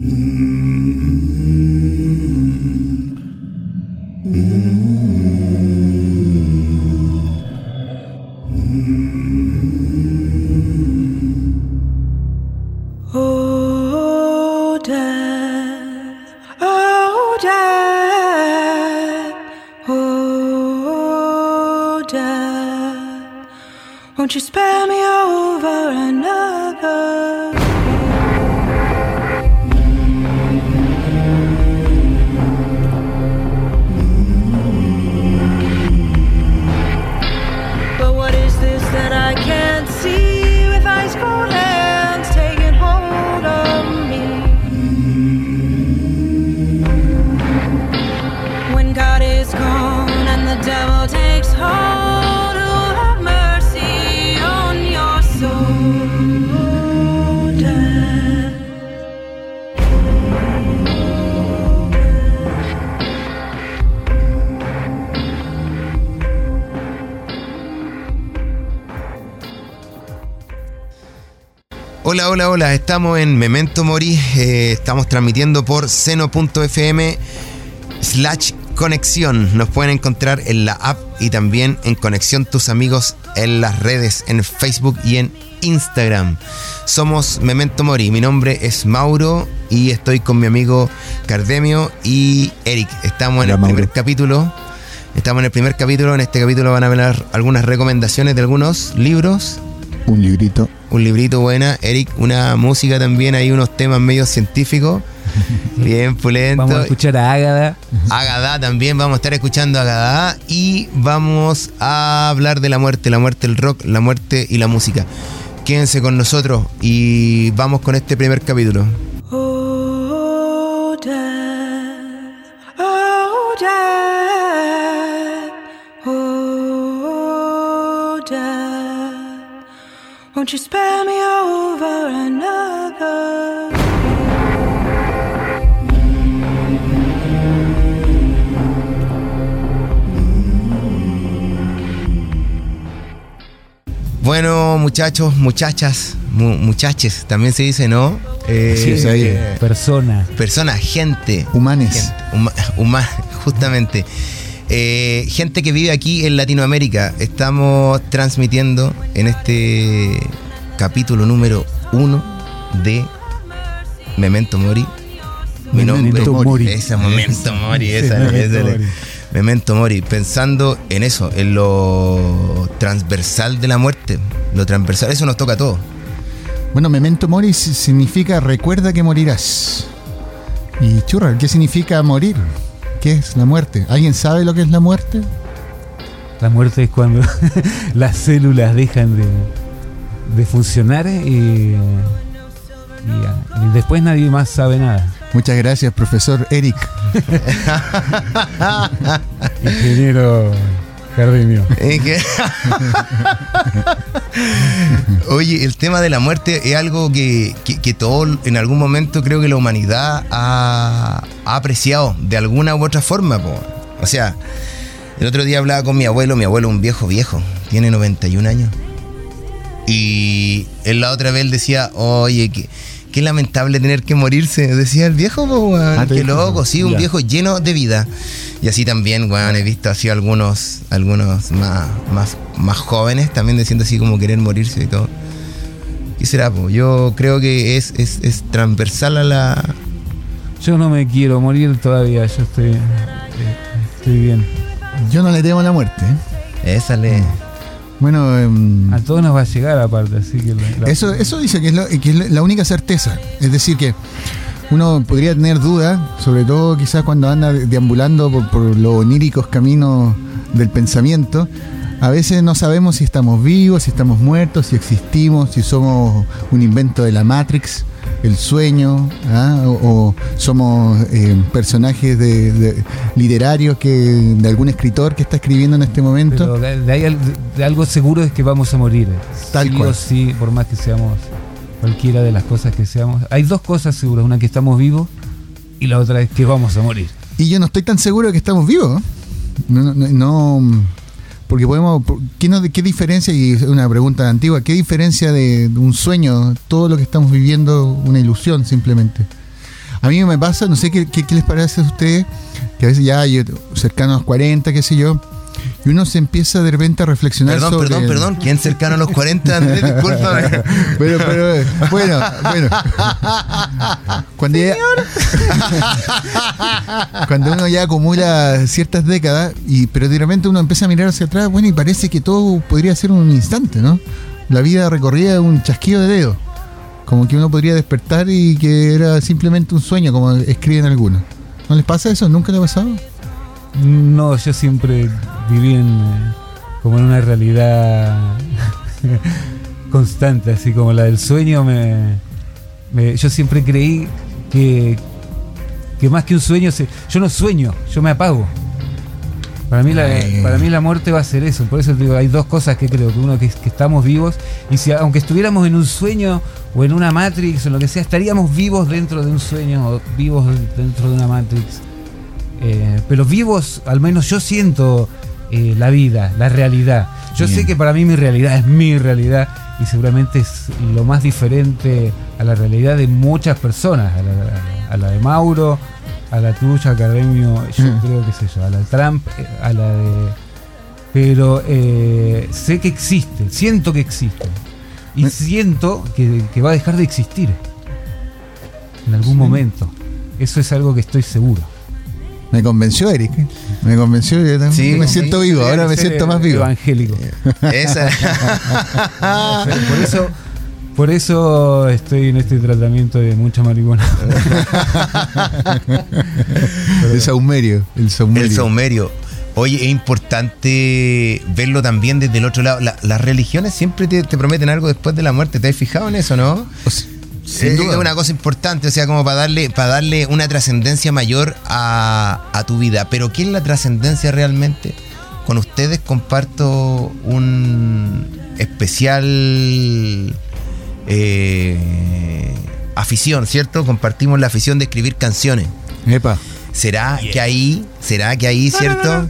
Oh, Hola, hola, hola. Estamos en Memento Mori. eh, estamos transmitiendo por seno.fm slash conexión. Nos pueden encontrar en la app y también en Conexión Tus Amigos en las redes, en Facebook y en Instagram. Somos Memento Mori. Mi nombre es Mauro y estoy con mi amigo Cardemio y Eric. Estamos en Hola, el Mauro. primer capítulo. Estamos en el primer capítulo. En este capítulo van a ver algunas recomendaciones de algunos libros Un librito. Un librito buena, Eric, una música también, hay unos temas medio científicos, bien pulento. Vamos a escuchar a Ágada. Agadá también, vamos a estar escuchando a Agadá y vamos a hablar de la muerte, la muerte, el rock, la muerte y la música. Quédense con nosotros y vamos con este primer capítulo. Won't you spare me over another? Bueno, muchachos, muchachas, mu- muchaches, también se dice, ¿no? Eh, Sí, es ahí. eh, Persona. Personas, gente. Humanes. Gente, huma- huma- justamente. Eh, gente que vive aquí en Latinoamérica. Estamos transmitiendo en este capítulo número uno de Memento Mori. Mi nombre Memento Mori. Esa, Memento Mori, esa, Memento Mori. Memento Mori, pensando en eso, en lo transversal de la muerte. Lo transversal, eso nos toca a todos. Bueno, memento mori si- significa recuerda que morirás. Y churra, ¿qué significa morir? ¿Qué es la muerte? ¿Alguien sabe lo que es la muerte? La muerte es cuando las células dejan de, de funcionar y, y, y después nadie más sabe nada. Muchas gracias, profesor Eric. Ingeniero Jardinio. Es que- Oye, el tema de la muerte es algo que, que, todo en algún momento creo que la humanidad ha, ha apreciado de alguna u otra forma. po. O sea, el otro día hablaba con mi abuelo, mi abuelo un viejo viejo, tiene 91 años. Y él la otra vez decía, oye, que... Qué lamentable tener que morirse, decía el viejo. Ah, te Qué loco, sí, un Ya. viejo lleno de vida. Y así también, weón, he visto así algunos, algunos más, más, más jóvenes también diciendo así como querer morirse y todo. ¿Qué será, po? Yo creo que es, es, es transversal a la. Yo no me quiero morir todavía, yo estoy, eh, estoy bien. Yo no le temo a la muerte. ¿eh? Esa le. Bueno, em, A todos nos va a llegar aparte, así que... la- la- eso, eso dice que es, lo- que es la única certeza. Es decir, que uno podría tener dudas, sobre todo quizás cuando anda deambulando por, por los oníricos caminos del pensamiento. A veces no sabemos si estamos vivos, si estamos muertos, si existimos, si somos un invento de la Matrix, el sueño, ¿ah? o, o somos eh, personajes de, de- literarios que de algún escritor que está escribiendo en este momento. Pero de, ahí algo seguro es que vamos a morir. Tal sí cual. o sí, por más que seamos cualquiera de las cosas que seamos. Hay dos cosas seguras, una que estamos vivos y la otra es que vamos a morir. Y yo no estoy tan seguro de que estamos vivos. No, no- no- porque podemos. ¿qué, no- ¿Qué diferencia? Y es una pregunta antigua. ¿Qué diferencia de un sueño? Todo lo que estamos viviendo, una ilusión simplemente. A mí me pasa, no sé qué, qué- qué les parece a ustedes, que a veces ya yo, cercano a los 40, qué sé yo, y uno se empieza de repente a reflexionar Perdón, sobre... perdón, perdón. ¿Quién cercano a los 40, Andrés? Discúlpame. Pero, pero, eh, bueno, bueno. Cuando ya, cuando uno ya acumula ciertas décadas, y, pero de repente uno empieza a mirar hacia atrás, bueno, y parece que todo podría ser un instante, ¿no? La vida recorrida de un chasquido de dedos. Como que uno podría despertar y que era simplemente un sueño, como escriben algunos. ¿No les pasa eso? ¿Nunca le ha pasado? No, yo siempre viví en, como en una realidad constante, así como la del sueño. Me, me- yo siempre creí que, que más que un sueño, se- yo no sueño, yo me apago. Para mí, la, Ay. para mí la muerte va a ser eso. Por eso digo, hay dos cosas que creo. Que uno que, es que estamos vivos y si aunque estuviéramos en un sueño o en una Matrix o lo que sea, estaríamos vivos dentro de un sueño o vivos dentro de una Matrix. Eh, pero vivos, al menos yo siento eh, la vida, la realidad. Yo Bien. sé que para mí mi realidad es mi realidad y seguramente es lo más diferente a la realidad de muchas personas, a la, a de Mauro, a la tuya, Academio, yo Mm. creo que sé yo, a la de Trump, eh, a la de... Pero eh, sé que existe, siento que existe. Y Me- siento que, que va a dejar de existir en algún Sí. momento. Eso es algo que estoy seguro. Me convenció Eric. ¿eh? Me convenció. Yo también Sí, me siento vivo. Ahora me siento más vivo. Evangélico. Esa. Por eso, por eso estoy en este tratamiento de mucha marihuana. El saumerio. El saumerio. El saumerio. Oye, es importante verlo también desde el otro lado. La- las religiones siempre te, te prometen algo después de la muerte. ¿Te has fijado en eso, no? O sea, sin es, duda. es una cosa importante, o sea, como para darle, para darle una trascendencia mayor a, a tu vida. Pero ¿qué es la trascendencia realmente? Con ustedes comparto un especial eh, afición, ¿cierto? Compartimos la afición de escribir canciones. Epa. ¿Será que ahí, será que ahí, cierto?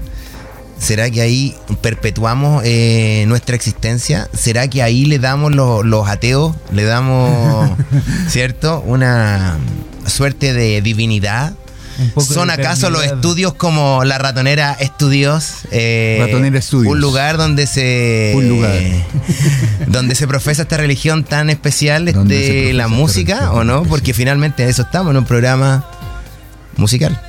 ¿Será que ahí perpetuamos eh, nuestra existencia? ¿Será que ahí le damos lo- los ateos, le damos, cierto, una suerte de divinidad? ¿Son acaso los estudios como la ratonera estudios? Eh, Ratonera Studios. Un lugar donde se. Un lugar. donde se profesa esta religión tan especial de profesa la música, ¿o no? Porque finalmente en eso estamos, en un programa musical.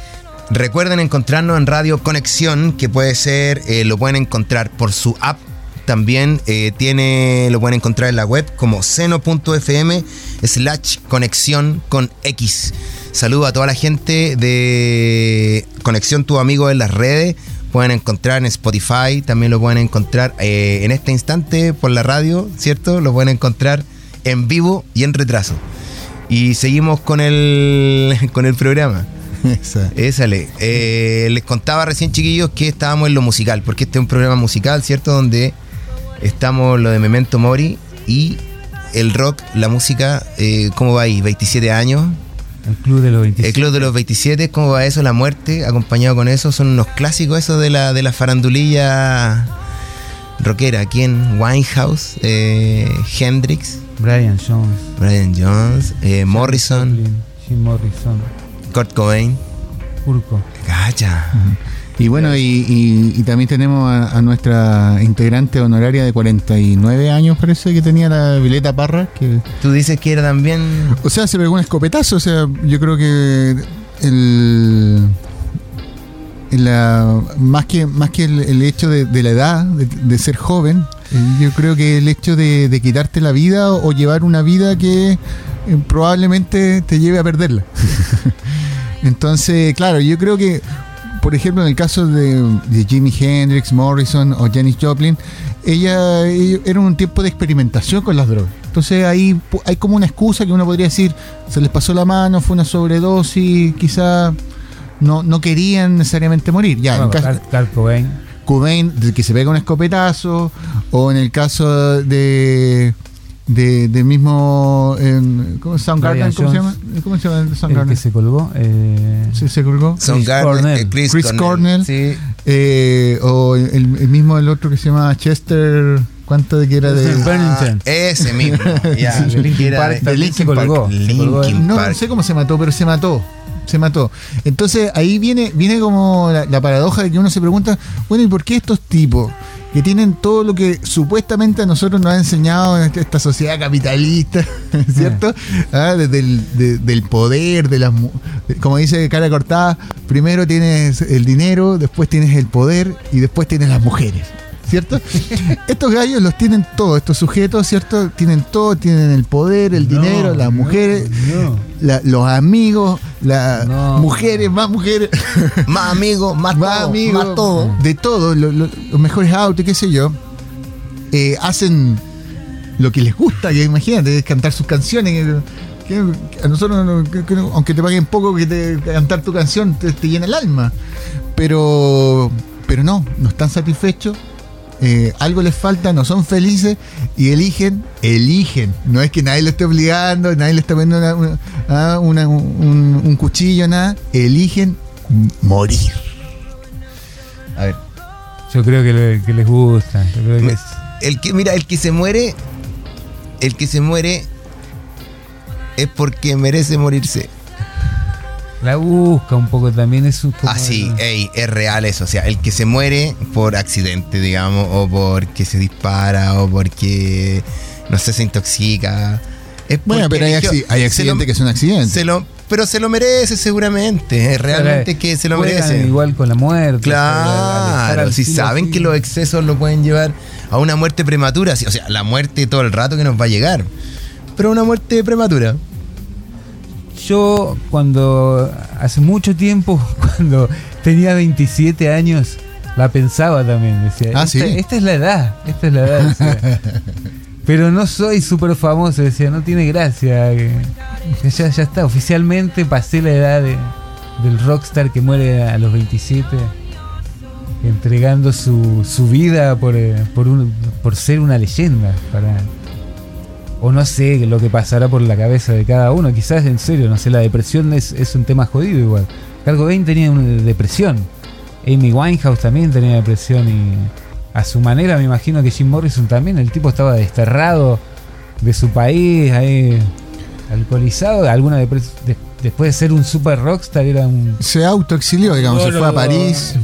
Recuerden encontrarnos en Radio Conexión, que puede ser, eh, lo pueden encontrar por su app. También eh, tiene, lo pueden encontrar en la web como seno.fm slash conexión con X. Saludo a toda la gente de Conexión Tu Amigo en las redes. Pueden encontrar en Spotify, también lo pueden encontrar eh, en este instante por la radio, ¿cierto? Lo pueden encontrar en vivo y en retraso. Y seguimos con el, con el programa. Esa. Ésale. Eh, les contaba recién, chiquillos, que estábamos en lo musical, porque este es un programa musical, ¿cierto? Donde estamos lo de Memento Mori y el rock, la música, eh, ¿cómo va ahí? 27 años. El club de los 27. El Club de los 27, ¿cómo va eso? La muerte, acompañado con eso, son unos clásicos esos de la, de la farandulilla rockera. ¿Quién? Winehouse, eh, Hendrix, Brian Jones. Brian Jones, eh, Morrison, Jim Morrison. Kurt Cobain. Urco. Cacha. Y bueno, y, y- y también tenemos a, a nuestra integrante honoraria de 49 años, parece que tenía la Vileta Parra, que Tú dices que era también. O sea, se pegó un escopetazo. O sea, yo creo que el. la- más que, más que el, el hecho de, de la edad, de, de ser joven, eh, yo creo que el hecho de, de quitarte la vida o, o llevar una vida que eh, probablemente te lleve a perderla. Entonces, claro, yo creo que, por ejemplo, en el caso de, de Jimi Hendrix, Morrison o Janis Joplin, ella, ellos- era un tiempo de experimentación con las drogas. Entonces ahí hay como una excusa que uno podría decir, se les pasó la mano, fue una sobredosis, quizá no, no querían necesariamente morir. Ya, en Bueno, caso- Kurt- Kurt Cobain. Cobain, que se pega un escopetazo, o en el caso de, de, del mismo em, ¿cómo, Soundgarden, Brian ¿cómo se llama? Jones. ¿Cómo se llama el que se colgó. Eh, Sí, se colgó. Soundgarden, Cornell. eh, Chris Cornell. Sí. Eh, o el, el mismo el otro que se llama Chester ¿Cuánto de que era de.? Burning. Ese mismo. ya, Sí, de Linkin que era Park de- también se colgó, se colgó Linkin en- No, no Park. sé cómo se mató, pero se mató. Se mató. Entonces ahí viene, viene como la, la paradoja de que uno se pregunta, bueno, ¿y por qué estos tipos que tienen todo lo que supuestamente a nosotros nos ha enseñado en esta, sociedad capitalista, ¿cierto? Ah, desde el de- del poder, de las como dice cara cortada, primero tienes el dinero, después tienes el poder y después tienes las mujeres. ¿Cierto? Estos gallos los tienen todos, estos sujetos, ¿cierto? Tienen todo, tienen el poder, el No, dinero, las mujeres, no. la- los amigos, las No. mujeres, más mujeres, Más amigos, más, más todo, amigos, más todo. de todo, lo- lo- los mejores autos, qué sé yo, eh, hacen lo que les gusta, que imagínate, es cantar sus canciones. que- que a nosotros, no- que- aunque te paguen poco, que te, cantar tu canción te, te llena el alma. Pero, pero no, no están satisfechos. Eh, algo les falta, no son felices y eligen, eligen. No es que nadie lo esté obligando, nadie le está poniendo una- una- ah, una- un, un cuchillo, nada. Eligen morir. A ver, Yo creo que, le- que les gusta. Yo creo que Me- es- El que, mira, el que se muere, el que se muere es porque merece morirse. La busca un poco también. Es un como- Así, ey, es real eso. O sea, el que se muere por accidente, digamos, o porque se dispara, o porque, no sé, se intoxica. Es Bueno, pero hay, acci- hay accidentes que son accidentes. se lo, pero se lo merece seguramente. Es realmente que se lo merece. Igual con la muerte. Claro, si saben así. que los excesos lo pueden llevar a una muerte prematura, o sea, la muerte todo el rato que nos va a llegar, pero una muerte prematura. Yo cuando hace mucho tiempo, cuando tenía 27 años, la pensaba también. Decía, Ah, esta, ¿sí? esta es la edad, esta es la edad. decía. Pero no soy súper famoso, decía, no tiene gracia. que- que ya, ya está, oficialmente pasé la edad de- del rockstar que muere a los 27, entregando su, su vida por, eh, por, un- por ser una leyenda. Para, o no sé lo que pasará por la cabeza de cada uno. Quizás en serio, no sé, la depresión es, es un tema jodido igual. Cargo Bain tenía una depresión. Amy Winehouse también tenía depresión y a su manera me imagino que Jim Morrison también. El tipo estaba desterrado de su país, ahí alcoholizado. Alguna depres- de- después de ser un super rockstar era un... Se autoexilió, digamos, se fue a París.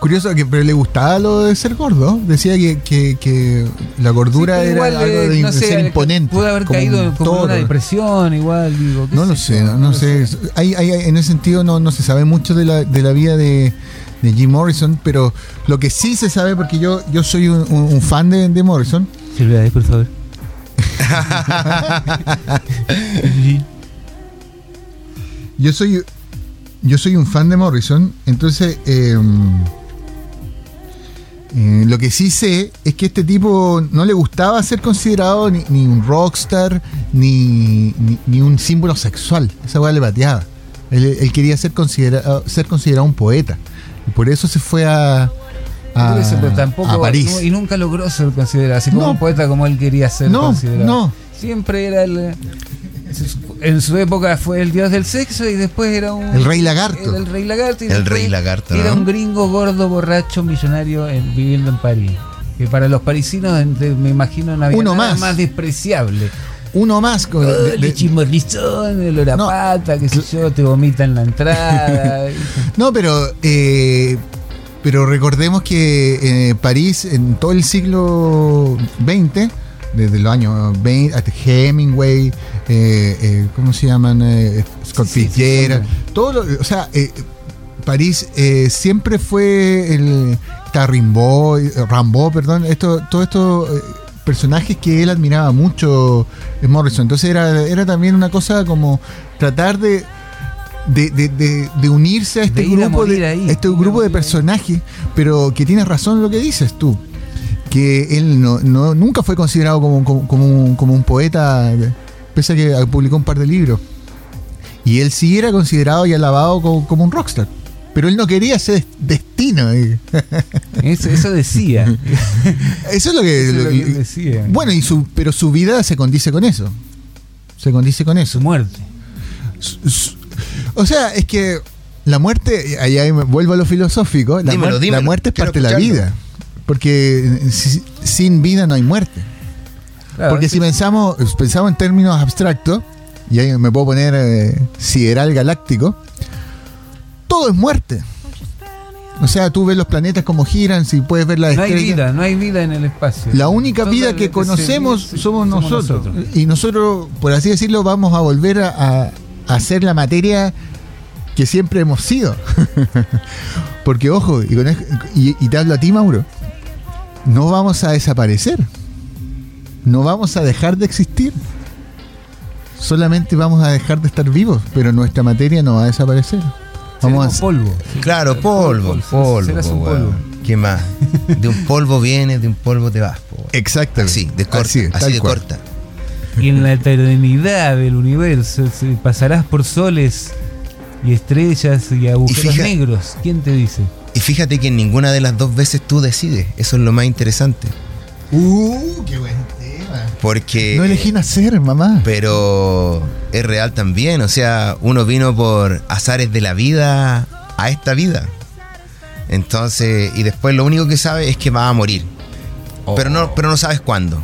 Curioso, que, pero le gustaba lo de ser gordo. Decía que, que- que la gordura Sí, era igual, algo eh, de, no de sé, ser eh, imponente. Pudo haber como caído un como en una depresión igual. Digo, No lo sé no, no sé. Hay, hay- hay- en ese sentido no, no se sabe mucho de la, de la vida de, de Jim Morrison, pero lo que sí se sabe, porque yo, yo soy un, un- un fan de, de Morrison, Silvia, ahí, por favor. yo soy yo soy un fan de Morrison, entonces eh, eh, lo que sí sé es que este tipo no le gustaba ser considerado ni, ni un rockstar ni, ni, ni un símbolo sexual. Esa weá le pateaba. Él, él quería ser considerado, ser considerado un poeta. Y por eso se fue a, a, eso, pero tampoco, a París. no- y nunca logró ser considerado, así como No. un poeta como él quería ser No, considerado. no. Siempre era el. En su época fue el dios del sexo y después era un. El rey lagarto. Era el rey lagarto. y El después rey lagarto, Era ¿no? un gringo gordo, borracho, millonario en- viviendo en París. Que para los parisinos, me imagino, no había Uno más. más despreciable. Uno más. con- Oh, de- de- el olor a No. pata, qué sé yo, te vomita en la entrada. No, pero eh, pero recordemos que eh, París en todo el siglo XX, desde los años 20, hasta Hemingway, eh, eh, ¿cómo se llaman? Eh, Scott Sí, todo lo- o sea, eh, París siempre fue el eh, Rambo, perdón, esto, todos estos eh, personajes que él admiraba mucho en Morrison. Entonces era, era también una cosa como tratar de de, de- de- de unirse a este a grupo de ahí, este grupo de ahí. personajes, pero que tienes razón lo que dices tú. Que él no, no- nunca fue considerado como, como, como un, como un poeta, pese a que publicó un par de libros. Y él sí era considerado y alabado como, como un rockstar. Pero él no quería ese destino. eh. Eso, eso decía. Eso es lo que. Eso es lo lo que- que él decía. bueno, y su, pero su vida se condice con eso. Se condice con eso. Su muerte. Su- su- O sea, es que la muerte, allá me- vuelvo a lo filosófico, la, Dímelo, muer- dímelo, la muerte es parte de la vida. Porque si- sin vida no hay muerte. Claro, Porque sí. si pensamos, pensamos en términos abstractos, y ahí me puedo poner eh, sideral galáctico, todo es muerte. O sea, tú ves los planetas como giran, si puedes ver las No hay estrellas. vida, no hay vida en el espacio. La única vida que se conocemos somos nosotros. Y nosotros, por así decirlo, vamos a volver a, a- ser la materia que siempre hemos sido. Porque, ojo, y, con y- y te hablo a ti, Mauro, no vamos a desaparecer. No vamos a dejar de existir. Solamente vamos a dejar de estar vivos, pero nuestra materia no va a desaparecer. Vamos Seremos a, polvo. Claro, polvo, Serás polvo. un po, polvo. ¿Qué más? De un polvo vienes, de un polvo te vas. po. Exactamente. Así, de corta. Así es, Así, tal de cual. corta. Y en la eternidad del universo pasarás por soles y estrellas y agujeros fija- negros. ¿Quién te dice? Y fíjate que en ninguna de las dos veces tú decides. Eso es lo más interesante. Uh, qué buen tema. Porque. No elegí nacer, mamá. Pero es real también. O sea, uno vino por azares de la vida a esta vida. Entonces, y después lo único que sabe es que va a morir. Pero no, pero no sabes cuándo.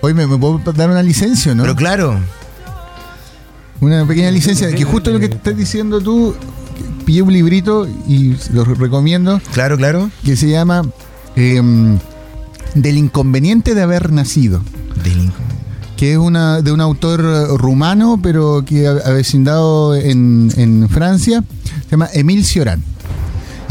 Hoy me, me puedo dar una licencia, ¿no? Pero claro, Una pequeña licencia, que justo lo que estás diciendo tú, pillé un librito y lo recomiendo, claro, claro. que se llama em, Del inconveniente de haber nacido, Delinco. que es una de un autor eh, rumano, pero que ha avecindado en, en Francia, se llama Emile Cioran.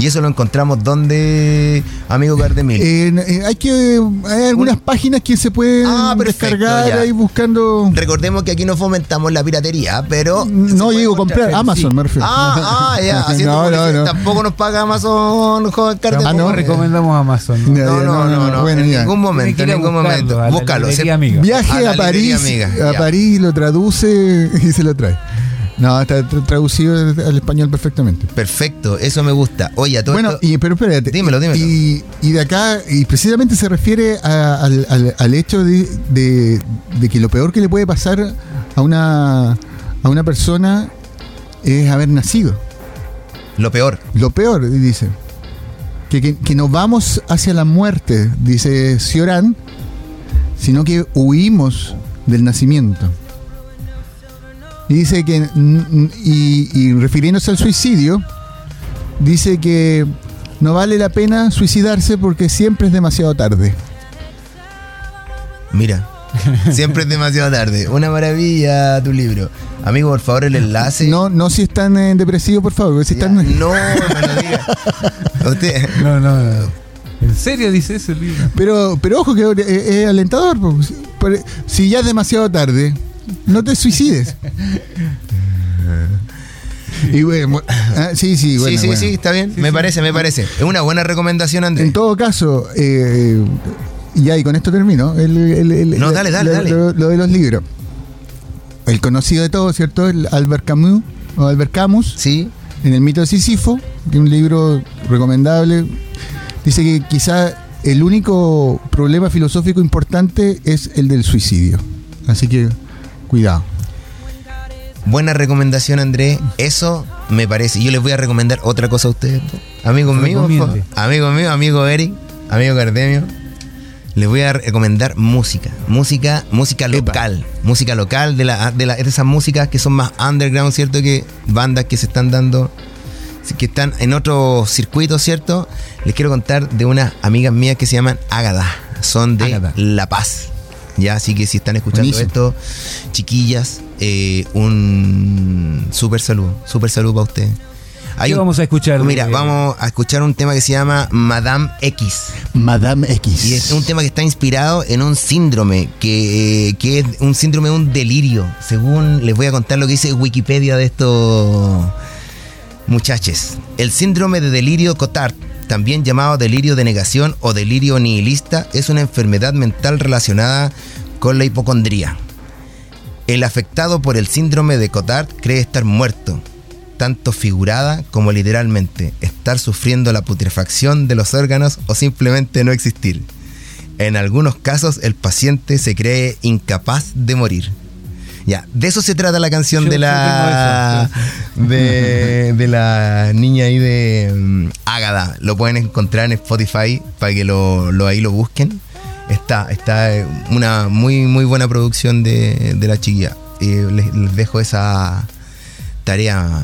Y eso lo encontramos donde, amigo Gardemil. En- eh, hay que hay algunas páginas que se pueden Ah, perfecto, descargar ya. ahí buscando. Recordemos que aquí no fomentamos la piratería, pero. No se digo comprar. Amazon, sí. me refiero. Ah, ah, ya. haciendo no, no. Tampoco nos paga Amazon, joven Gardemil. Ah, no. Recomendamos Amazon. ¿no? No, no, no, no, bueno, en ya. ningún momento, en ningún buscarlo momento. Búscalo. Viaje A París, amiga, a. París lo traduce y se lo trae. No, está tra- traducido al español perfectamente. Perfecto, eso me gusta. Oye, a todo Bueno, esto- y, pero espérate. Dímelo, dímelo. Y, y de acá, y precisamente se refiere a- al, al- al hecho de, de- de que lo peor que le puede pasar a una, a una persona es haber nacido. lo peor. Lo peor, dice. Que, que, que no vamos hacia la muerte, dice Cioran, sino que huimos del nacimiento. Y dice que, y, y refiriéndose al suicidio, dice que no vale la pena suicidarse porque siempre es demasiado tarde. Mira, siempre es demasiado tarde. Una maravilla tu libro. Amigo, por favor, el enlace. No, no si están en depresivo, por favor, porque si Ya, están... no, me lo diga. Usted, No, no, no. ¿En serio dice eso el libro? Pero, pero ojo que es, es alentador, si ya es demasiado tarde, no te suicides. y bueno, ah, sí, sí, bueno, sí, sí, bueno. sí, está bien. me parece, me parece. Es una buena recomendación, Andrés. En todo caso, eh, ya y con esto termino. el- el- el- No, dale, dale, lo, dale. Lo, lo de los libros. El conocido de todos, ¿cierto? El Albert Camus, o Albert Camus, Sí, en el mito de Sísifo, que es un libro recomendable. Dice que quizá el único problema filosófico importante es el del suicidio. Así que cuidado. buena recomendación, Andrés. Eso me parece. Yo les voy a recomendar otra cosa a ustedes. Amigos míos, Recomiende. po- amigo mío, amigo Eric, amigo Cardemio. Les voy a recomendar música, música, música Epa. local, música local de, la, de, la- de esas músicas que son más underground, ¿cierto? Que bandas que se están dando, que están en otro circuito, ¿cierto? Les quiero contar de unas amigas mías que se llaman Ágada, son de. La Paz. Ya, así que si están escuchando Buenísimo. esto, chiquillas, eh, un súper saludo, súper saludo para ustedes. ¿Qué vamos a escuchar? de- Mira, vamos a escuchar un tema que se llama Madame X. Madame X. Y es un tema que está inspirado en un síndrome, que, eh, que es un síndrome de un delirio. Según les voy a contar lo que dice Wikipedia de estos muchachos. El síndrome de delirio Cotard, también llamado delirio de negación o delirio nihilista, es una enfermedad mental relacionada con la hipocondría. El afectado por el síndrome de Cotard cree estar muerto, tanto figurada como literalmente, estar sufriendo la putrefacción de los órganos o simplemente no existir. En algunos casos el paciente se cree incapaz de morir. Ya, de eso se trata la canción Yo- de la de, de la niña ahí de mm, Ágada. Lo pueden encontrar en Spotify para que lo, lo- ahí lo busquen. Está, está eh, una muy muy buena producción de, de la chiquilla. Y les, les dejo esa tarea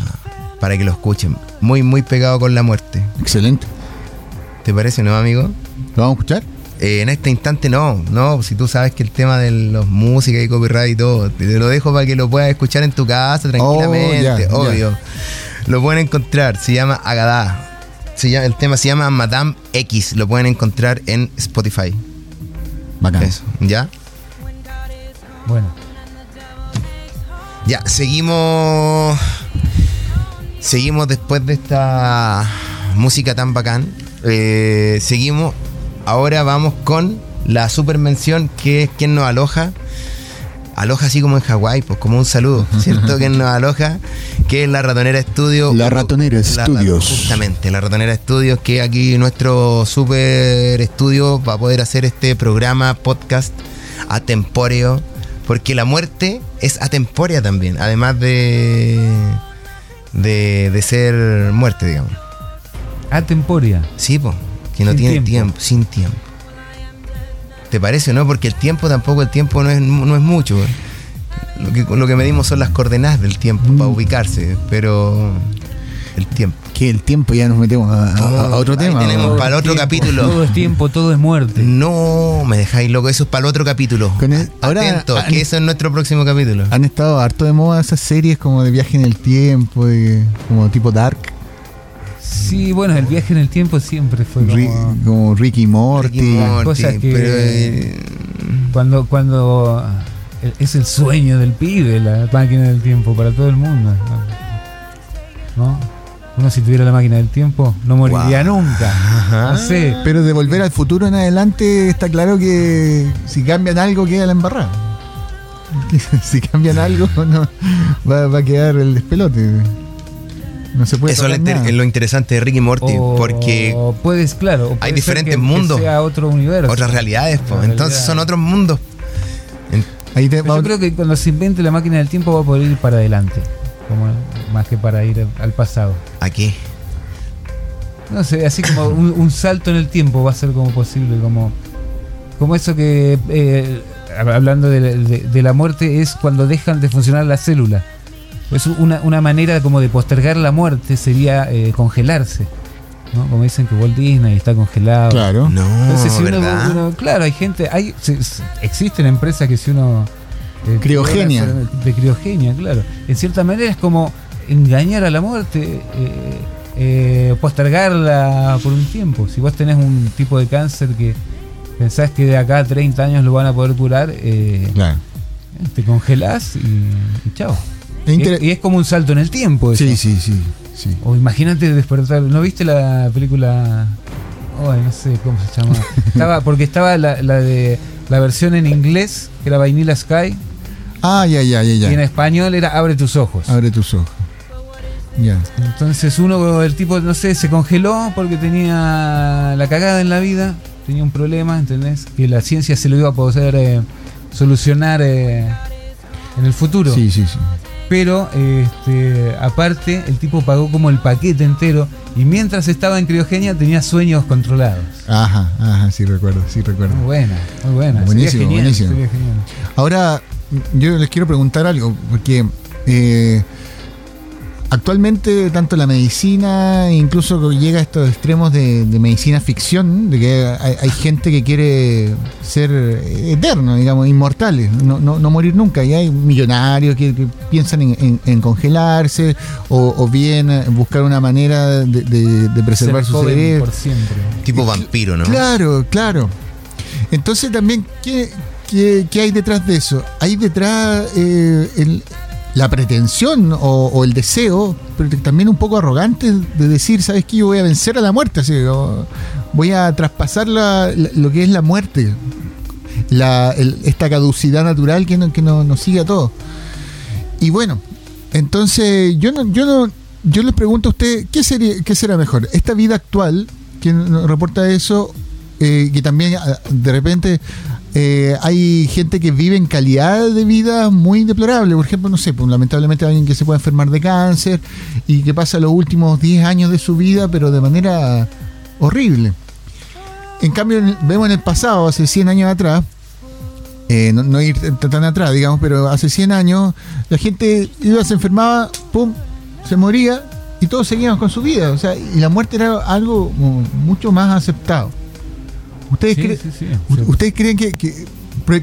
para que lo escuchen. Muy muy pegado con la muerte. Excelente. ¿Te parece, no, amigo? ¿Lo vamos a escuchar? Eh, en este instante no, no, si tú sabes que el tema de los música y copyright y todo, te lo dejo para que lo puedas escuchar en tu casa tranquilamente, Oh, ya, obvio. Lo pueden encontrar, se llama Agadá. Se llama, el tema se llama Madame X, lo pueden encontrar en Spotify. Bacán. Eso, ¿ya? Bueno, Ya, seguimos. Seguimos después de esta música tan bacán. eh, seguimos. Ahora vamos con la super mención que es quien nos aloja. Aloja así como en Hawái, pues como un saludo, ¿cierto? quien nos aloja, que es la Ratonera Estudio. La Ratonera La- Studios. Justamente, la Ratonera Estudios, que aquí nuestro super estudio va a poder hacer este programa, podcast atempóreo, porque la muerte es atempórea también, además de, de, de ser muerte, digamos. atemporia. Sí, pues, que no Sin tiene tiempo. tiempo. sin tiempo. ¿Te parece o no? Porque el tiempo tampoco, el tiempo no es, no es mucho. Lo que, lo que medimos son las coordenadas del tiempo para ubicarse, pero el tiempo. Que el tiempo ya nos metemos a, a- a otro Ahí tema. tenemos ¿o? para el otro Tiempo, capítulo. Todo es tiempo, todo es muerte. No, me dejáis loco, eso es para el otro capítulo. Con el- ahora Atento, han- que eso es nuestro próximo capítulo. Han estado harto de moda esas series como de viaje en el tiempo, de- como tipo Dark, Sí, bueno, el viaje en el tiempo siempre fue como... Ri- como Ricky Morty. Ricky Morty, cosas que- pero, eh, Cuando, cuando es el sueño del pibe, la máquina del tiempo para todo el mundo. ¿no? ¿No? Uno si tuviera la máquina del tiempo no moriría nunca. Ajá. No sé. Pero de volver al futuro en adelante está claro que si cambian algo queda la embarrada. si cambian algo no va, va a quedar el despelote. No se puede eso es lo, tocar inter- nada. es lo interesante de Ricky Morty, O porque puedes, claro, puede ser diferentes que- que mundos. sea otro universo. otras realidades, entonces son otros mundos. Ahí te- yo creo que cuando se invente la máquina del tiempo va a poder ir para adelante, como más que para ir al pasado. ¿A qué? No sé, así como un, un salto en el tiempo va a ser como posible, como, como eso que, eh, hablando de, de- de la muerte, es cuando dejan de funcionar las células. Es una, una manera como de postergar la muerte sería eh, congelarse. ¿no? Como dicen que Walt Disney está congelado. Claro. No, Entonces, si uno, ¿verdad? uno- claro, hay gente, hay, se- existen empresas que si uno eh, Criogenia. de criogenia, claro. En cierta manera es como engañar a la muerte, eh, eh, postergarla por un tiempo. Si vos tenés un tipo de cáncer que pensás que de acá a 30 años lo van a poder curar, eh, Claro. te congelás y, y chao. Y es, y es como un salto en el tiempo. eso. Sí, sí, sí, sí. O imagínate despertar. ¿No viste la película? No sé cómo se llama. estaba, porque estaba la, la de la versión en inglés, que era Vanilla Sky, Ah, ya, ya, ya, y en ya. español era Abre tus ojos. Abre tus ojos. Ya. Entonces uno, el tipo, no sé, se congeló porque tenía la cagada en la vida, tenía un problema, ¿entendés? Que la ciencia se lo iba a poder eh, solucionar eh, en el futuro. Sí, sí, sí. Pero este, aparte, el tipo pagó como el paquete entero y mientras estaba en criogenia tenía sueños controlados. Ajá, ajá, sí recuerdo, sí recuerdo. Muy buena, muy buena. Buenísimo, Sería genial, buenísimo. sería genial. Ahora, yo les quiero preguntar algo, porque eh, actualmente tanto la medicina, incluso llega a estos extremos de, de medicina ficción, de que hay, hay gente que quiere ser eterno, digamos, inmortales, no, no, no morir nunca, y hay millonarios que, que piensan en, en- en congelarse o, o bien buscar una manera de, de- de preservar Ser su cerebro. por siempre. Tipo vampiro, ¿no? Claro, claro. Entonces también, ¿qué, qué, qué hay detrás de eso? Hay detrás eh, el- la pretensión o, el deseo, pero también un poco arrogante de decir, ¿sabes qué? Yo voy a vencer a la muerte, así, voy a traspasar la- lo que es la muerte, la, esta caducidad natural que, no- que no- nos sigue a todos. Y bueno, entonces yo no, yo no, yo les pregunto a usted, ¿qué sería, qué será mejor? Esta vida actual, que nos reporta eso, eh, que también ah, de repente eh, hay gente que vive en calidad de vida muy deplorable. Por ejemplo, no sé, pues, lamentablemente alguien que se puede enfermar de cáncer y que pasa los últimos 10 años de su vida, pero de manera horrible. En cambio, vemos en el pasado, hace 100 años atrás, eh, no, ir tan atrás, digamos, pero hace 100 años, la gente iba, se enfermaba, pum, se moría y todos seguíamos con su vida. O sea, y la muerte era algo mu- mucho más aceptado. ¿Ustedes, Sí, creen- sí, sí. ¿ustedes creen que,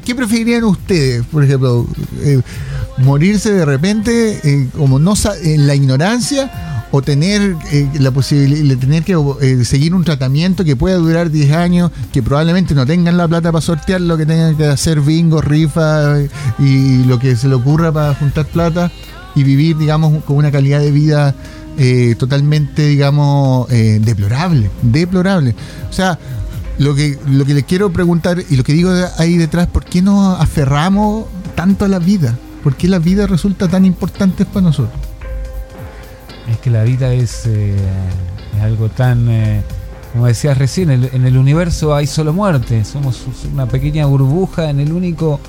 ¿Qué preferirían ustedes, por ejemplo? eh, ¿Morirse de repente eh, como no en la ignorancia o tener eh, la posibilidad de tener que eh, seguir un tratamiento que pueda durar 10 años, que probablemente no tengan la plata para sortear lo que tengan que hacer bingo, rifa eh, y lo que se le ocurra para juntar plata y vivir, digamos, con una calidad de vida eh, totalmente, digamos, eh, deplorable, deplorable. O sea, lo que, lo que les quiero preguntar y lo que digo ahí detrás, ¿por qué nos aferramos tanto a la vida? ¿Por qué la vida resulta tan importante para nosotros? Es que la vida es, eh, es algo tan, eh, como decías recién, en el universo hay solo muerte. Somos una pequeña burbuja en el único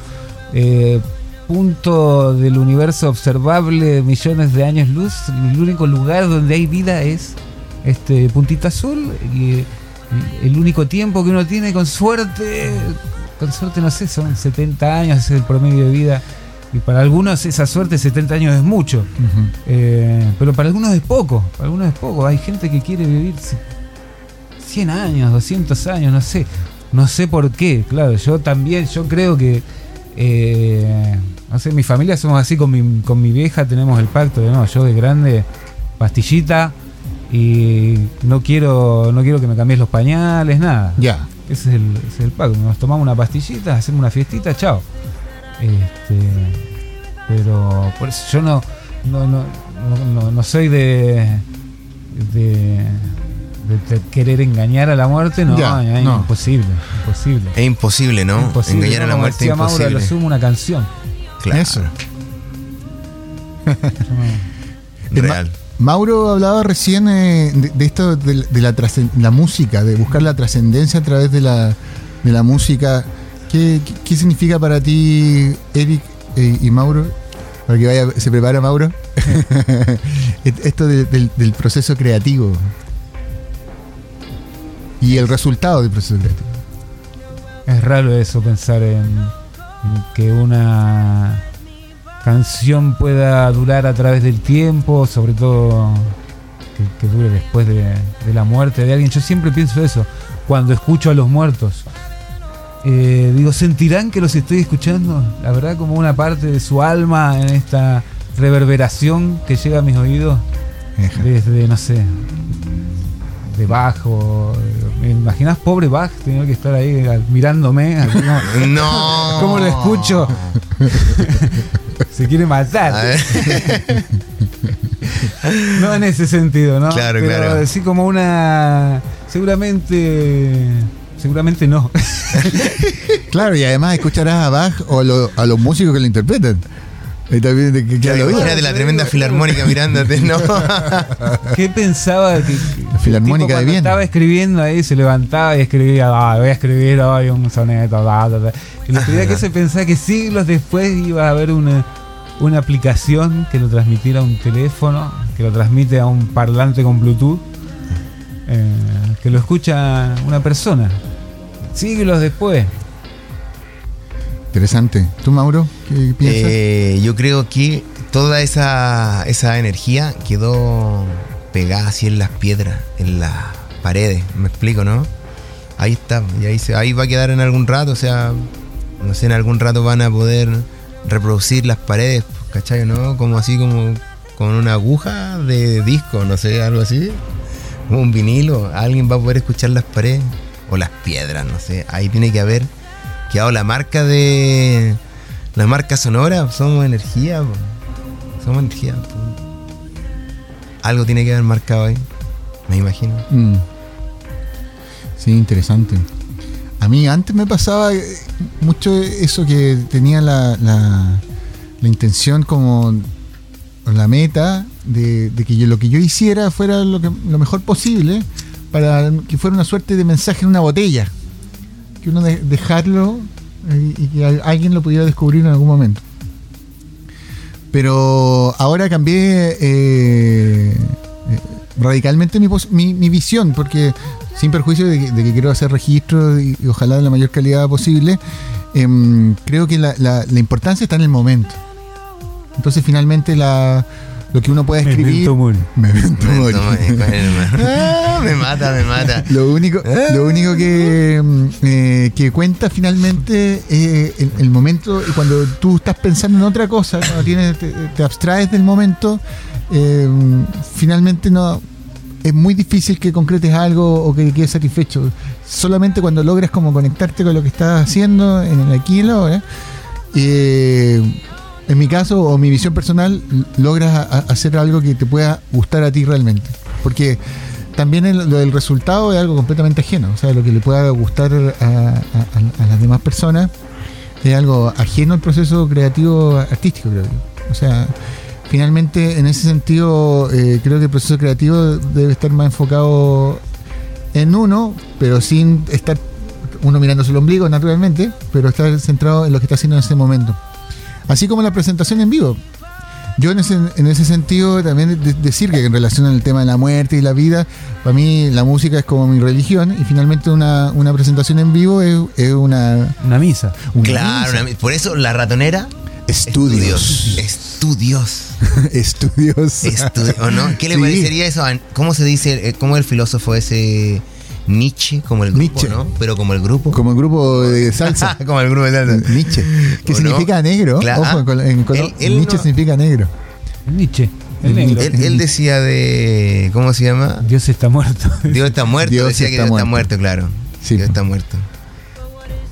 eh, punto del universo observable millones de años luz. El único lugar donde hay vida es este puntito azul el único tiempo que uno tiene con suerte, con suerte no sé, son 70 años, ese es el promedio de vida. Y para algunos esa suerte, 70 años es mucho. Eh, pero para algunos es poco, para algunos es poco. Hay gente que quiere vivir c- 100 años, 200 años, no sé. No sé por qué, claro. Yo también, yo creo que, eh, no sé, mi familia somos así, con mi, con mi vieja tenemos el pacto de, no, yo de grande, pastillita, y no quiero, no quiero que me cambies los pañales, nada. Ya. Ese es el, ese es el pacto. Nos tomamos una pastillita, hacemos una fiestita, chao. Este, pero por eso yo no, no, no, no, no- no soy de, de, querer engañar a la muerte, no, Ya, es no. imposible, imposible. Es imposible, ¿no? Imposible, Engañar a la muerte es decía Mauro, imposible. lo sumo una canción. Claro, Eso. Real. Mauro hablaba recién eh, de, esto de, de la, la música, de buscar la trascendencia a través de la, de la música. ¿Qué, significa para ti, Eric eh, y Mauro? Para que vaya, se prepara Mauro. Esto de- del, proceso creativo. Y el resultado del proceso creativo. Es raro eso, pensar en, en que una canción pueda durar a través del tiempo, sobre todo que, que dure después de, de la muerte de alguien. Yo siempre pienso eso cuando escucho a los muertos. Eh, digo, ¿sentirán que los estoy escuchando? La verdad, como una parte de su alma en esta reverberación que llega a mis oídos Eja. desde, no sé, de bajo. ¿Me imaginas pobre Bach teniendo que estar ahí mirándome? así como, No. ¿Cómo lo escucho? Se quiere matar. No en ese sentido, ¿no? Claro, Pero claro. así como una. Seguramente. Seguramente no. Claro, y además escucharás a Bach o a, lo- a los músicos que lo interpretan. Y también de que Claro, la tremenda filarmónica mirándote, ¿no? ¿Qué pensaba que, Filarmónica tipo de Viena. Estaba escribiendo ahí, se levantaba y escribía, "Ah, voy a escribir hoy un soneto. da, da, da". Y lo tenía que se pensaba que siglos después iba a haber una, una aplicación que lo transmitiera a un teléfono, que lo transmite a un parlante con Bluetooth, eh, que lo escucha una persona. Siglos después. Interesante. ¿Tú, Mauro? ¿Qué piensas? Eh, yo creo que toda esa, esa energía quedó pegada así en las piedras, en las paredes. ¿Me explico, no? Ahí está, y ahí, se, ahí va a quedar en algún rato, o sea, no sé, en algún rato van a poder reproducir las paredes, ¿cachai? ¿No? Como así, como con una aguja de disco, no sé, algo así. Como un vinilo, alguien va a poder escuchar las paredes o las piedras, no sé. Ahí tiene que haber quedado la marca de. La marca sonora, somos energía, po. somos energía. po. Algo tiene que haber marcado ahí, me imagino. Mm. Sí, interesante. A mí antes me pasaba eh, mucho eso que tenía la, la, intención como la meta de, que lo que yo hiciera fuera lo, que, lo mejor posible para que fuera una suerte de mensaje en una botella. Que uno de- dejarlo eh, y que al- alguien lo pudiera descubrir en algún momento. Pero ahora cambié eh, eh, radicalmente mi, mi, mi visión, porque sin perjuicio de que, quiero hacer registros y, ojalá de la mayor calidad posible, em, creo que la- la importancia está en el momento. Entonces finalmente la, lo que uno puede escribir... Memento mori. Memento Me, mori. eh. Ah, mata, me mata. Lo único, lo único que, mm, eh, que cuenta finalmente es el, el momento y cuando tú estás pensando en otra cosa, cuando tienes, te, te abstraes del momento, eh, finalmente no es muy difícil que concretes algo o que quedes satisfecho. Solamente cuando logras como conectarte con lo que estás haciendo en el aquí y el ahora, eh, en mi caso o mi visión personal, logras hacer algo que te pueda gustar a ti realmente. Porque también lo del resultado es algo completamente ajeno. O sea, lo que le pueda gustar a las demás personas es algo ajeno al proceso creativo artístico, creo yo. O sea, finalmente en ese sentido eh, creo que el proceso creativo debe estar más enfocado en uno, pero sin estar uno mirándose el ombligo naturalmente, pero estar centrado en lo que está haciendo en ese momento. Así como la presentación en vivo. Yo en ese, en ese sentido también de- decir que en relación al tema de la muerte y la vida, para mí la música es como mi religión y finalmente una, una presentación en vivo es, es una, Una misa. una Claro, misa. una- por eso la ratonera. Estudios. Estudios. Estudios. Estudio, ¿o no? ¿Qué le Sí. parecería eso? a- ¿Cómo se dice? eh, ¿Cómo el filósofo ese Nietzsche? Como el grupo, Nietzsche. ¿no? Pero como el grupo. Como el grupo de salsa. como el grupo de salsa. Nietzsche. Que significa negro. Claro. Ojo, en colo- en colo- Él- él Nietzsche no- significa negro. Nietzsche. El. Él, él decía de. ¿Cómo se llama? Dios está muerto. Dios está muerto. Dios decía que Dios está muerto. claro. Sí, Dios está muerto.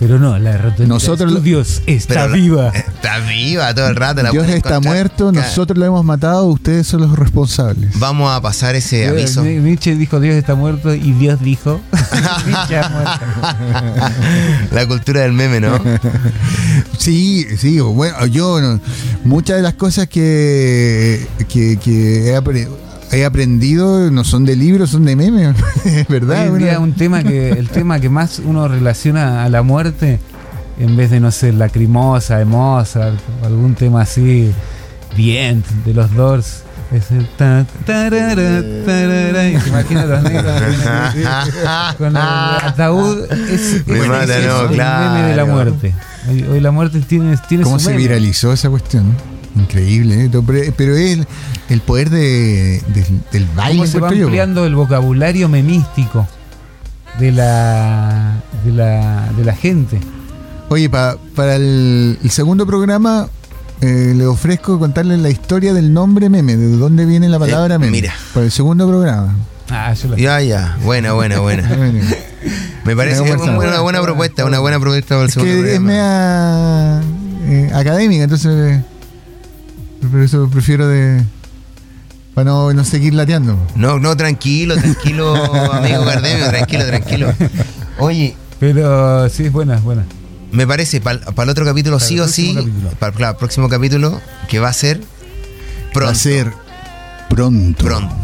Pero no, la ratonera. Nosotros lo- Dios está viva. Está viva todo el rato. la Dios está encontrar. muerto, nosotros lo hemos matado, ustedes son los responsables. Vamos a pasar ese aviso. Ni- Nietzsche dijo Dios está muerto y Dios dijo Nietzsche ha muerto. La cultura del meme, ¿no? Sí, sí, bueno, yo muchas de las cosas que, que, que he, apre- he aprendido no son de libros, son de memes, es verdad. Hoy en bueno. día un tema que el tema que más uno relaciona a la muerte en vez de no sé lacrimosa o algún tema así bien de los Doors es el ta, tarara, tarara, y se imagina los negros con el ataúd es, Me es- mata, es no, el claro. meme de la muerte hoy, hoy la muerte tiene, tiene ¿Cómo su se meme. viralizó esa cuestión? Increíble, ¿eh? pero, pero es el, el poder de, del- del baile. cómo se va yo. ampliando el vocabulario memístico de la de la, de la gente Oye, pa- para el, el segundo programa eh, le ofrezco contarles la historia del nombre meme, de dónde viene la palabra Eh, meme. mira. Para el segundo programa. Ah, yo la- Ya, ya. Buena, buena, buena. Me parece Una que buena- es una buena propuesta, una buena propuesta para el Es segundo que es programa. media eh, académica, entonces por eso prefiero de para no, no seguir lateando. No, no, tranquilo, tranquilo, amigo Gardemio, tranquilo, tranquilo. Oye, Pero sí es buena, es buena. me parece para el otro capítulo Para sí o sí, para el próximo capítulo, que va a ser pronto. Va a ser pronto. pronto.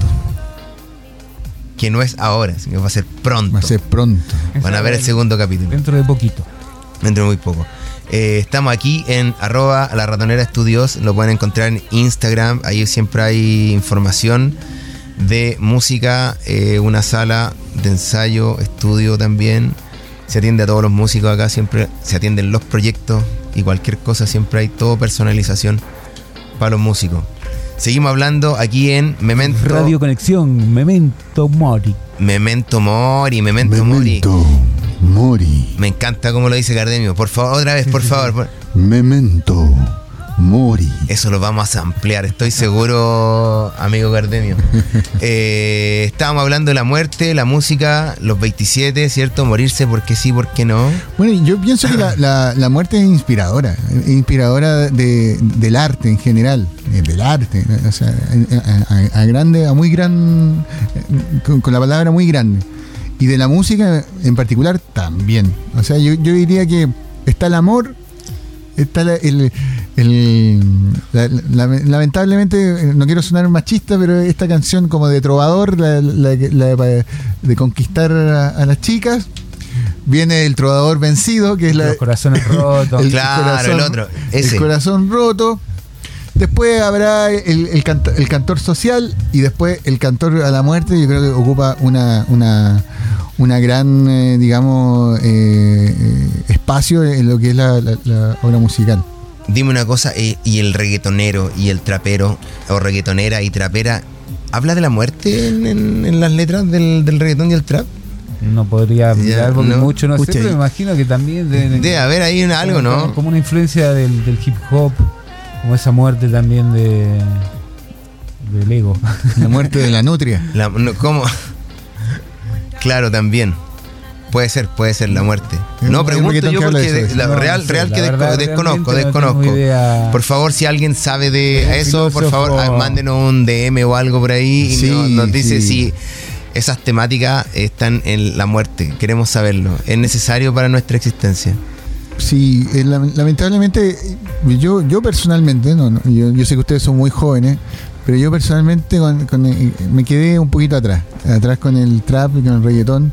Que no es ahora, sino que va a ser pronto. Va a ser pronto. Van a ver el segundo capítulo. Dentro de poquito. dentro de muy poco. Eh, estamos aquí en arroba la ratonera estudios, lo pueden encontrar en Instagram, ahí siempre hay información de música, eh, una sala de ensayo, estudio también. Se atiende a todos los músicos acá, siempre se atienden los proyectos y cualquier cosa, siempre hay todo personalización para los músicos. Seguimos hablando aquí en Memento, Radio Conexión, Memento Mori. Memento Mori, Memento, Mori. Memento mori. Me encanta como lo dice Gardemio. Por favor, otra vez, por favor. Memento mori. Eso lo vamos a ampliar, estoy seguro, amigo Gardemio. Eh, estábamos hablando de la muerte, la música, los 27, ¿cierto? Morirse porque sí, porque no. Bueno, yo pienso que la, la- la muerte es inspiradora, es inspiradora de- del arte en general, eh, del arte, o sea, a, a- a grande, a muy gran, eh, con, con la palabra muy grande. Y de la música en particular también. O sea, yo, yo diría que está el amor, está la- el... el- la- la- lamentablemente, no quiero sonar machista, pero esta canción como de trovador, la, la- la- de conquistar a- a las chicas, Viene el trovador vencido, que es la, Los corazones rotos. el Claro, el otro, ese. El corazón roto. Después habrá el, el cantor social y después el cantor a la muerte. Yo creo que ocupa una, una, una gran, eh, digamos, eh, espacio en lo que es la, la- la obra musical. Dime una cosa, eh, ¿y el reggaetonero y el trapero, o reggaetonera y trapera, habla de la muerte en, en- en las letras del, del reggaetón y el trap? No podría mirar porque no. mucho no Pucha, sé, pero me imagino que también deben- Debe haber ahí una- algo, como- ¿no? Como una influencia del, del hip hop, como esa muerte también de del ego. La muerte de la nutria. La- no, ¿Cómo? Claro, también. Puede ser, puede ser la muerte. No, un pregunto yo porque eso, de- la No, no real, sé, real la que desco- verdad, desconozco, no desconozco. Por favor, si alguien sabe de eso, por favor, ah, mándenos un DM o algo por ahí y Sí, no- nos dice sí. si esas temáticas están en la muerte. Queremos saberlo. Es necesario para nuestra existencia. Sí, eh, lam- lamentablemente, yo, yo personalmente, no, no, yo, yo sé que ustedes son muy jóvenes, pero yo personalmente con- con, eh, me quedé un poquito atrás, atrás con el trap y con el reggaetón.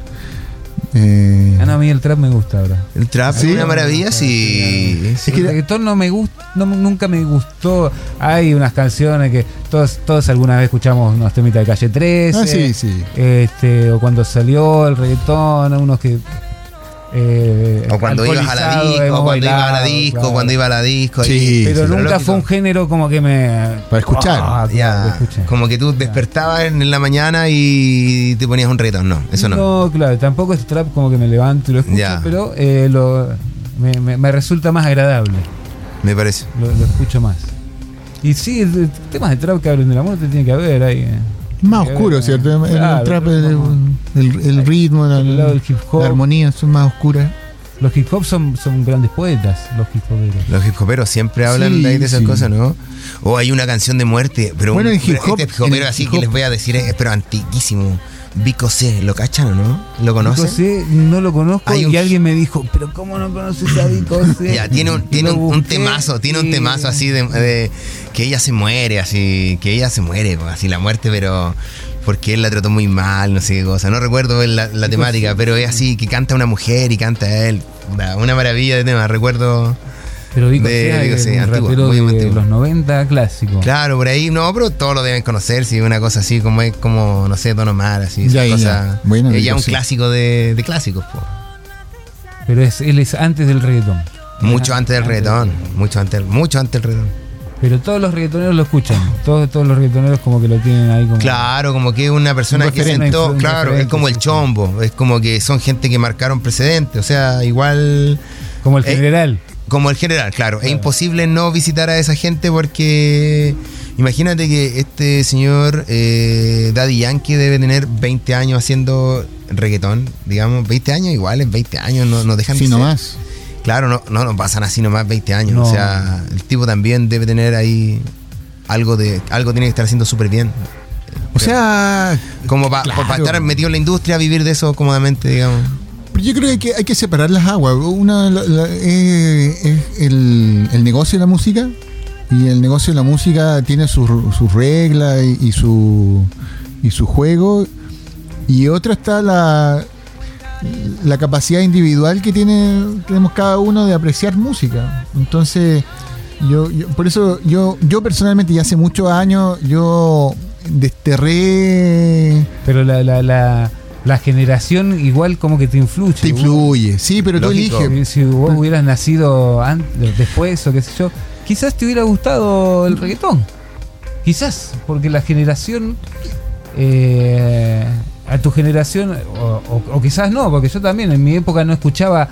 Eh, Ah, no, a mí el trap me gusta ahora. El trap Sí. es una maravilla, sí. sí. que el reggaetón no me gusta, no, nunca me gustó. Hay unas canciones que todos, todos alguna vez escuchamos unos temitas de calle 13. ah, sí, sí. Este, o cuando salió el reggaetón, unos que. Eh, O cuando ibas a la disco, cuando ibas a la disco, claro. cuando iba a la disco. Sí, ahí. Pero sí, nunca lógico. fue un género como que me. Para escuchar. Ah, que escuché. como que tú despertabas en la mañana y te ponías un reggaetón. No, eso no. No, claro, tampoco es trap como que me levanto y lo escucho, Ya. pero eh, lo, me, me- me resulta más agradable. Me parece. Lo, lo escucho más. Y sí, temas de trap que hablen de la muerte tiene que haber ahí. eh. Más oscuro, ¿cierto? El- trap, el, el- el ritmo, la, el lado del hip hop. la armonía son más oscuras. Los hip hop son, son grandes poetas, los hip hoperos. Los hip hoperos siempre hablan Sí, de, ahí de esas sí. cosas, ¿no? O hay una canción de muerte, pero Bueno, un, en hip pero hop- este hip hopero en así hip que les voy a decir es pero antiquísimo. Vico C, ¿lo cachan o no? ¿Lo conocen? Vico C no lo conozco Hay y alguien me dijo, pero ¿cómo no conoces a Vico C? Ya, tiene un, tiene temazo, tiene un temazo así de, de que ella se muere, así, que ella se muere, pues, así la muerte, pero porque él la trató muy mal, no sé qué cosa. No recuerdo la, la temática, pero es así, que canta una mujer y canta él. Una maravilla de tema, recuerdo. Pero Vico de C Vico un antiguo, rapero muy de antiguo. los 90 clásico. Claro, por ahí, no, pero todos lo deben conocer, si una cosa así, como es como, no sé, Don Omar, así, Ya, ya. Bueno, Eh, Vico ya un clásico de, de clásicos, po. Pero es, él es antes del reggaetón. Mucho antes del reggaetón, mucho antes, mucho antes del reggaetón. Pero todos los reggaetoneros lo escuchan. Todos, todos los reggaetoneros como que lo tienen ahí como... Claro, como que es una persona Un que sentó, claro, es como el chombo, es como que son gente que marcaron precedentes, o sea, igual Como el Eh, general. Como el general, claro, es imposible no visitar a esa gente porque imagínate que este señor eh, Daddy Yankee debe tener 20 años haciendo reggaetón, digamos, 20 años igual, en 20 años no, no dejan Sí, de ser. nomás. Claro, no, no, no pasan así nomás 20 años. No. O sea, el tipo también debe tener ahí algo de. Algo tiene que estar haciendo súper bien. O sea, Como para Claro. estar metido en la industria, vivir de eso cómodamente, digamos. Yo creo que hay que, separar las aguas. Una la- es, el, el negocio de la música y el negocio de la música tiene sus sus reglas y, su y su juego y otra está la la capacidad individual que tiene tenemos cada uno de apreciar música. Entonces yo, yo- por eso yo yo personalmente ya hace muchos años yo desterré Pero la, la generación igual como que te influye. te influye, sí, pero tú Lógico. eliges. Si, si vos hubieras nacido antes, después o qué sé yo, quizás te hubiera gustado el reggaetón. Quizás, porque la generación, eh, a tu generación, o, o- o quizás no, porque yo también en mi época no escuchaba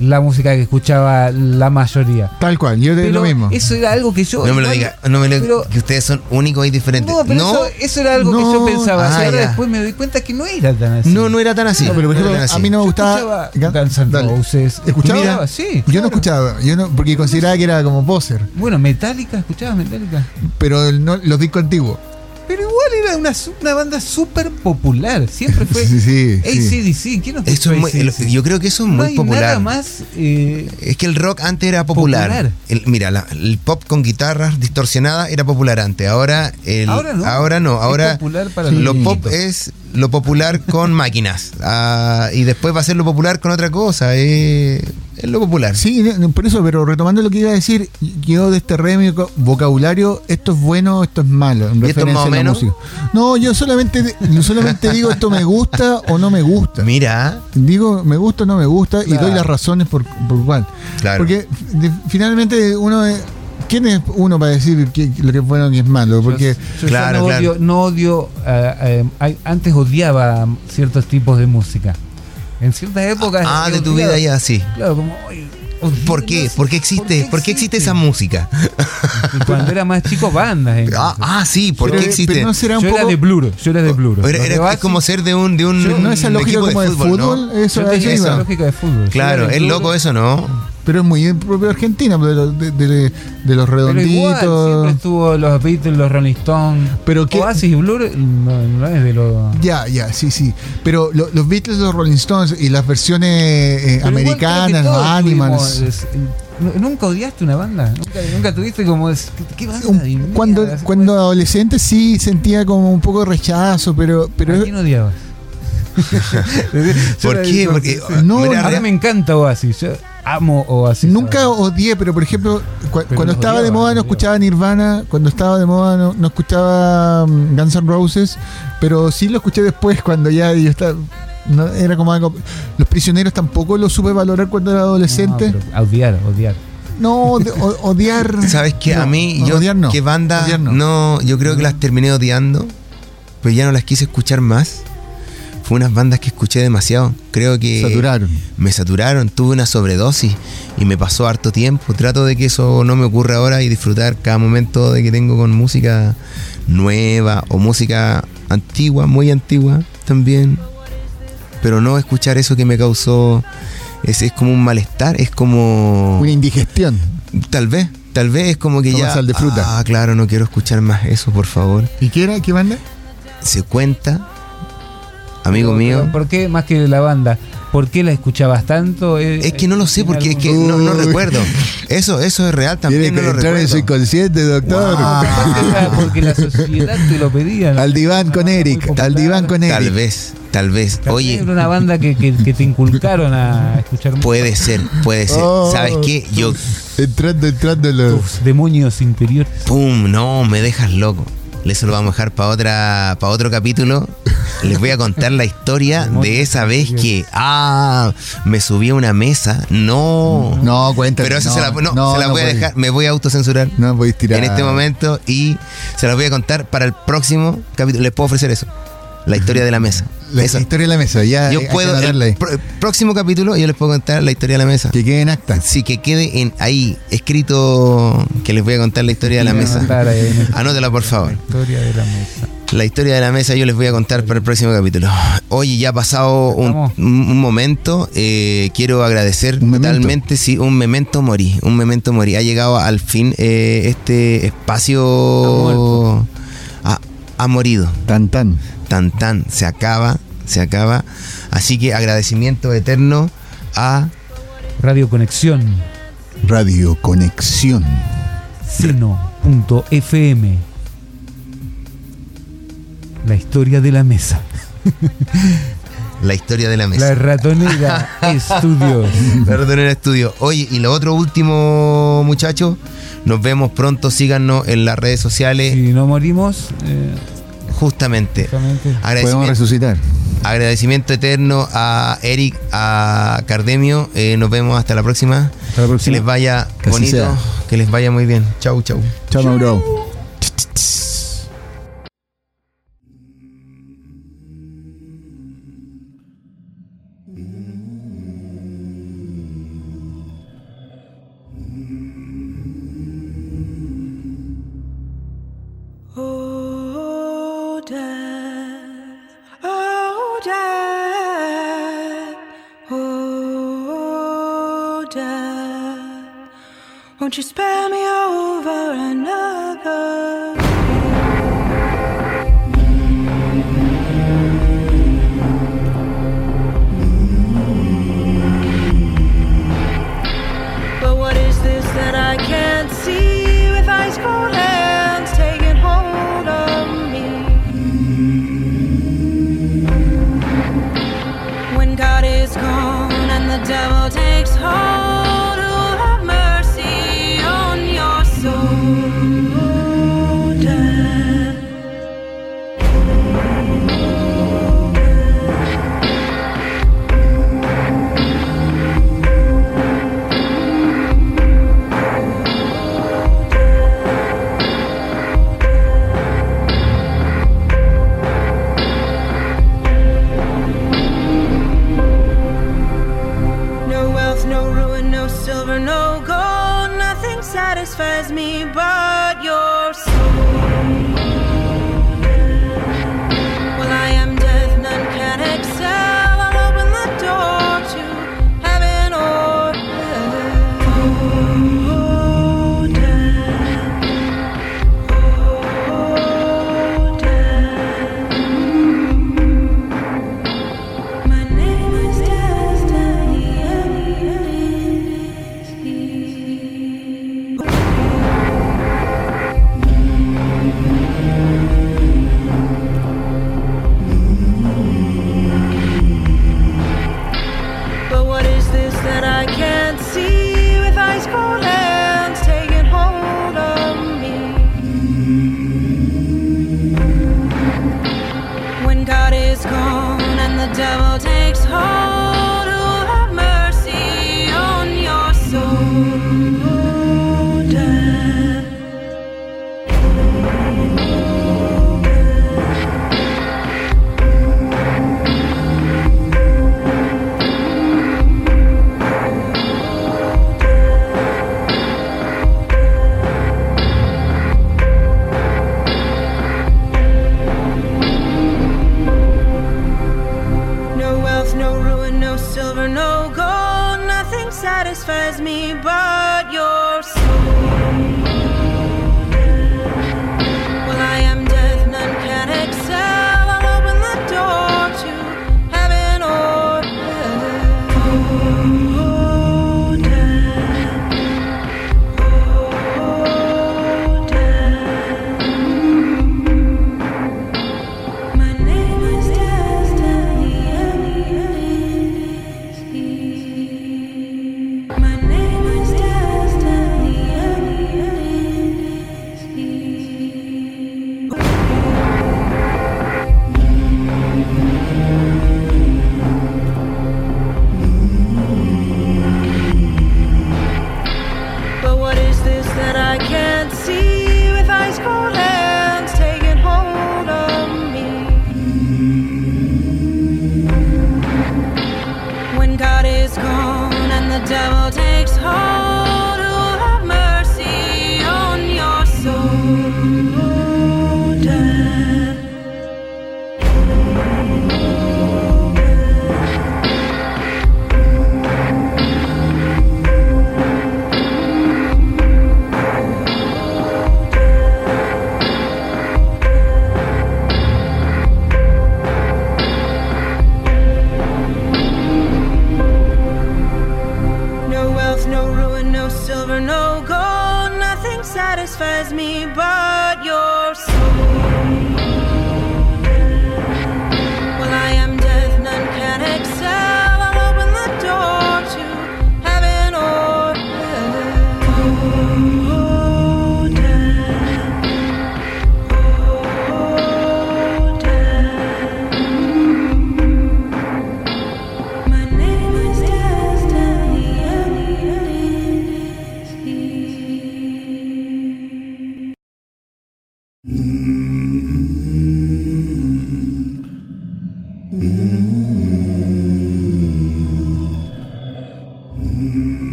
la música que escuchaba la mayoría. Tal cual, yo de Pero lo mismo. eso era algo que yo... No me lo diga, no me lo pero- que ustedes son únicos y diferentes. No, pero Eso, eso era algo que yo pensaba. ah, y ahora después me doy cuenta que no era tan así. no, no era tan así. No, pero por no era ejemplo, tan a mí no me gustaba. escuchaba Guns N'. Roses. ¿Escuchaba? Mira, sí. Yo no escuchaba, yo no, porque consideraba que era como poser. Bueno, Metallica, ¿escuchabas Metallica? Pero el- no, los discos antiguos. Pero igual era una, una banda súper popular. Siempre fue Sí, sí, sí. ACDC. ¿Quién no te Eso es muy- AC/DC? yo creo que eso es No muy hay popular. nada más. eh, Es que el rock antes era popular. Popular. El- mira, la- el pop con guitarras distorsionadas era popular antes. Ahora, el, Ahora no. Ahora no. Es Ahora popular para lo los pop es lo popular con máquinas. Ah, y después va a ser lo popular con otra cosa. eh, es lo popular. Sí, por eso, pero retomando lo que iba a decir, yo de este rémico vocabulario, esto es bueno, esto es malo, en ¿Y esto más o menos? No, yo solamente, yo solamente digo esto me gusta o no me gusta. Mira, Digo me gusta o no me gusta y Claro. doy las razones por, por cuál. Claro. Porque de- finalmente uno es- ¿Quién es uno para decir que, lo que es bueno y que es malo? Porque yo Claro, no claro. odio, no odio eh, eh, antes odiaba ciertos tipos de música. En ciertas épocas. ah, de tu vida ya sí. Claro, como. "Oye, odio ¿Por qué? no ¿Por qué existe? ¿Por qué existe esa música? Y Cuando era más chico, bandas. Ah, ah, sí, ¿por qué existe? pero no será un yo poco era de Blur, yo era de Blur. Era- era- es como ser de un, de un, Yo- no esa lógica como de fútbol, ¿no? eso yo a eso tenía esa iba. lógica de fútbol. Claro, es loco eso, ¿no? Pero es muy propio de Argentina, de, los- de, de- de los Pero igual, siempre redonditos. estuvo los Beatles, los Rolling Stones. Pero que- Oasis y Blur no, no es de los. Ya, ya, sí, sí. Pero lo- los Beatles, los Rolling Stones y las versiones eh, americanas, los Animals. tuvimos, es- ¿nu- ¿Nunca odiaste una banda? ¿Nunca, nunca tuviste como. ¿Qué, banda cuando Así cuando adolescente sí sentía como un poco de rechazo, pero pero ¿A quién odiabas? ¿Por qué? Porque No, mira, Ahora me encanta Oasis. Yo amo Oasis. nunca odié, pero por ejemplo, cu- Pero cuando estaba de moda no escuchaba Nirvana, cuando estaba de moda no, no escuchaba mm, Guns N' Roses, pero sí lo escuché después cuando ya yo estaba no, era como algo los prisioneros tampoco lo supe valorar cuando era adolescente. No, pero odiar, odiar. No, odiar. ¿Sabes qué? No, a mí, yo, odiar no. ¿qué banda? Odiar no. no. yo creo que las terminé odiando, pero ya no las quise escuchar más. Fue unas bandas que escuché demasiado. Creo que Saturaron. me saturaron, tuve una sobredosis y me pasó harto tiempo. Trato de que eso no me ocurra ahora y disfrutar cada momento de que tengo con música nueva o música antigua, muy antigua también. Pero no escuchar eso que me causó. Es, es como un malestar, es como. Una indigestión. Tal vez, tal vez es como que Toma ya. sal de fruta. Ah, claro, no quiero escuchar más eso, por favor. ¿Y qué era? ¿Qué banda? Se cuenta, amigo Pero- mío. pero ¿Por qué más que la banda? ¿Por qué la escuchabas tanto? Eh, Es que no lo sé, ¿tiene porque es que no, no recuerdo. Eso, eso es real también. No lo recuerdo. inconsciente, doctor. Wow. Que era porque la sociedad te lo pedía. ¿no? Al diván con Eric, al diván con Tal Eric. vez, tal vez. Oye, Era una banda que, que- que te inculcaron a escuchar música. puede ser, puede ser. Oh. ¿Sabes qué? Yo, Entrando, entrando los. tus demonios interiores. pum, no, me dejas loco. Eso lo vamos a dejar para otra, para otro capítulo. Les voy a contar la historia de esa vez que, ah, me subí a una mesa. No. No, cuéntame. Pero eso no, se la, no, no, se la voy a dejar, me voy a autocensurar No podéis tirar. en este momento y se las voy a contar para el próximo capítulo. Les puedo ofrecer eso. La historia de la mesa. La Eso. historia de la mesa, ya. Yo puedo, el pr- próximo capítulo yo les puedo contar la historia de la mesa. Que quede en acta. Sí, que quede en ahí escrito que les voy a contar la historia de la mesa. Anótela, por favor. La historia de la mesa. La historia de la mesa yo les voy a contar para el próximo capítulo. Oye, ya ha pasado un, un- momento. eh, quiero agradecer Un totalmente, sí, un memento morí. Un memento morí. Ha llegado al fin eh, este espacio. Ha, morido. Tan, tan. Tan tan. Se acaba. Se acaba. Así que agradecimiento eterno a. Radio Conexión, Radio Conexión. seno.fm. La historia de la mesa. La historia de la La mesa. ratonera Estudios. La Ratonera Estudio. Oye, y lo otro último, muchachos. Nos vemos pronto. Síganos en las redes sociales. Si no morimos, eh, Justamente. justamente. Podemos resucitar. agradecimiento eterno a Eric, a Cardemio. Eh, nos vemos hasta la próxima. Hasta la Que próxima. les vaya Que bonito. sea. Que les vaya muy bien. Chau, chau. Chao, Mauro. Won't you spare me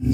Oh,